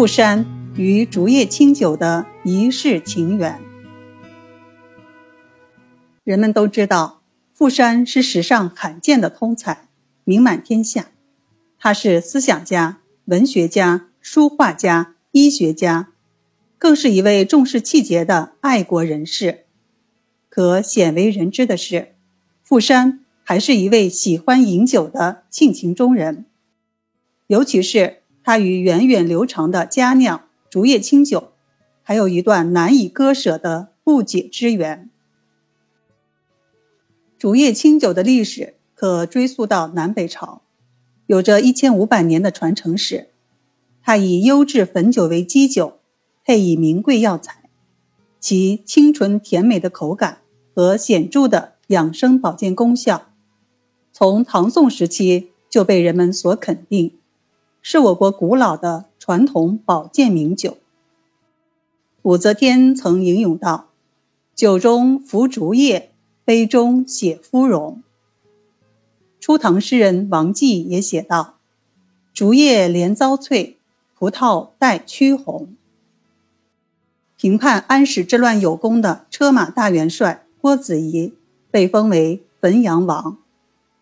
富山与竹叶青酒的一世情缘。人们都知道，富山是史上罕见的通才，名满天下。他是思想家、文学家、书画家、医学家，更是一位重视气节的爱国人士。可鲜为人知的是，富山还是一位喜欢饮酒的性情中人，尤其是。他与源远流长的佳酿竹叶青酒，还有一段难以割舍的不解之缘。竹叶青酒的历史可追溯到南北朝，有着一千五百年的传承史。它以优质汾酒为基酒，配以名贵药材，其清纯甜美的口感和显著的养生保健功效，从唐宋时期就被人们所肯定。是我国古老的传统保健名酒。武则天曾吟咏道：“酒中服竹叶，杯中写芙蓉。”初唐诗人王继也写道：“竹叶连遭翠，葡萄带曲红。”平叛安史之乱有功的车马大元帅郭子仪被封为汾阳王，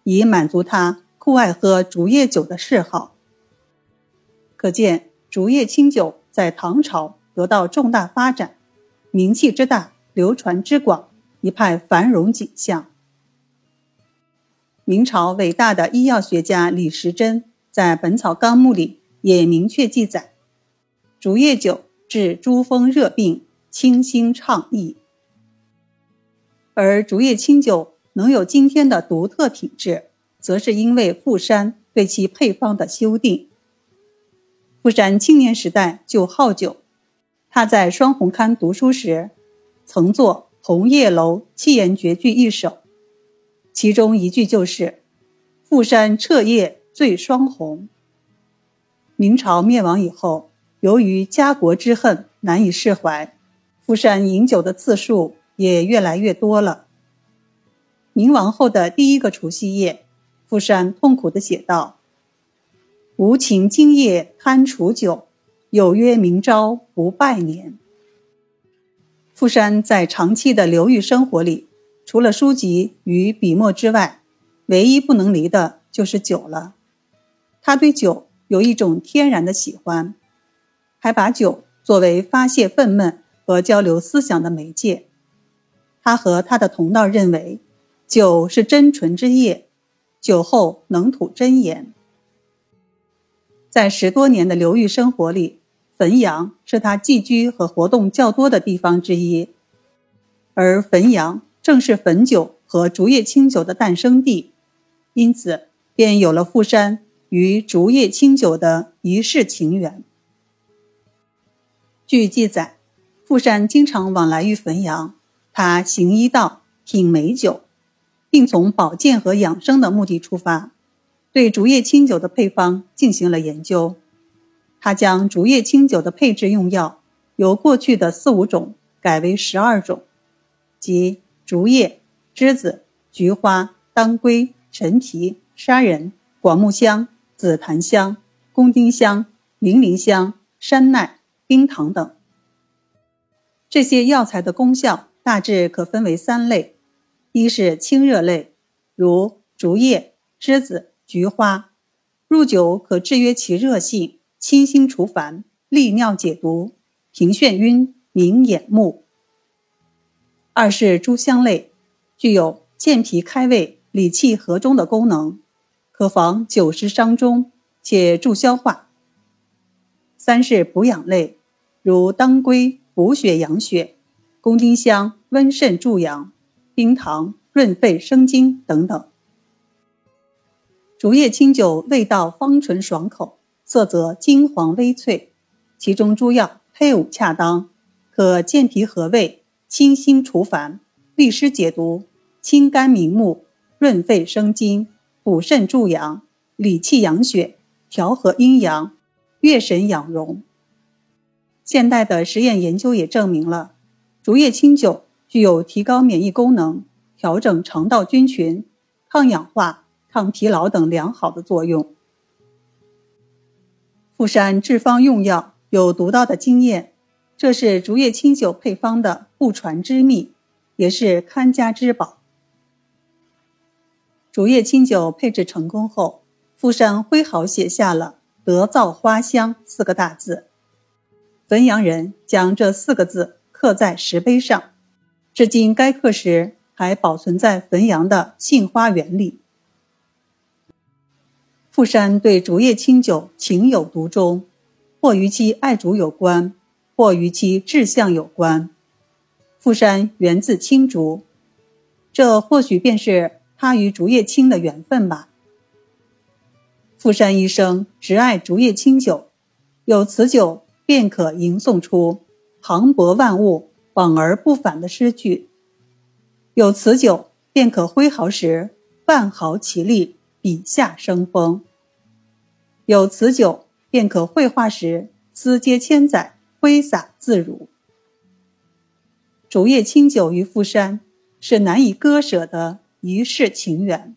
以满足他酷爱喝竹叶酒的嗜好。可见竹叶青酒在唐朝得到重大发展，名气之大，流传之广，一派繁荣景象。明朝伟大的医药学家李时珍在《本草纲目》里也明确记载，竹叶酒治诸风热病，清心畅意。而竹叶青酒能有今天的独特品质，则是因为富山对其配方的修订。富山青年时代就好酒，他在双红刊读书时，曾作《红叶楼七言绝句》一首，其中一句就是“富山彻夜醉双红”。明朝灭亡以后，由于家国之恨难以释怀，富山饮酒的次数也越来越多了。明亡后的第一个除夕夜，富山痛苦地写道。无情今夜贪楚酒，有约明朝不拜年。富山在长期的流寓生活里，除了书籍与笔墨之外，唯一不能离的就是酒了。他对酒有一种天然的喜欢，还把酒作为发泄愤懑和交流思想的媒介。他和他的同道认为，酒是真纯之液，酒后能吐真言。在十多年的流寓生活里，汾阳是他寄居和活动较多的地方之一，而汾阳正是汾酒和竹叶青酒的诞生地，因此便有了富山与竹叶青酒的一世情缘。据记载，富山经常往来于汾阳，他行医道，品美酒，并从保健和养生的目的出发。对竹叶青酒的配方进行了研究，他将竹叶青酒的配制用药由过去的四五种改为十二种，即竹叶、栀子、菊花、当归、陈皮、砂仁、广木香、紫檀香、宫丁香、零陵香、山奈、冰糖等。这些药材的功效大致可分为三类：一是清热类，如竹叶、栀子。菊花入酒可制约其热性，清心除烦，利尿解毒，平眩晕，明眼目。二是诸香类，具有健脾开胃、理气和中的功能，可防酒食伤中，且助消化。三是补养类，如当归补血养血，宫丁香温肾助阳，冰糖润肺生津等等。竹叶青酒味道芳醇爽口，色泽金黄微翠，其中诸药配伍恰当，可健脾和胃、清心除烦、利湿解毒、清肝明目、润肺生津、补肾助阳、理气养血、调和阴阳、悦神养荣。现代的实验研究也证明了，竹叶青酒具有提高免疫功能、调整肠道菌群、抗氧化。抗疲劳等良好的作用。富山制方用药有独到的经验，这是竹叶青酒配方的不传之秘，也是看家之宝。竹叶青酒配制成功后，富山挥毫写下了“得造花香”四个大字。汾阳人将这四个字刻在石碑上，至今该刻石还保存在汾阳的杏花园里。富山对竹叶青酒情有独钟，或与其爱竹有关，或与其志向有关。富山源自青竹，这或许便是他与竹叶青的缘分吧。富山一生只爱竹叶青酒，有此酒便可吟诵出“磅礴万物，往而不返”的诗句；有此酒便可挥毫时万豪其力，笔下生风。有此酒，便可绘画时思接千载，挥洒自如。竹叶青酒于富山，是难以割舍的一世情缘。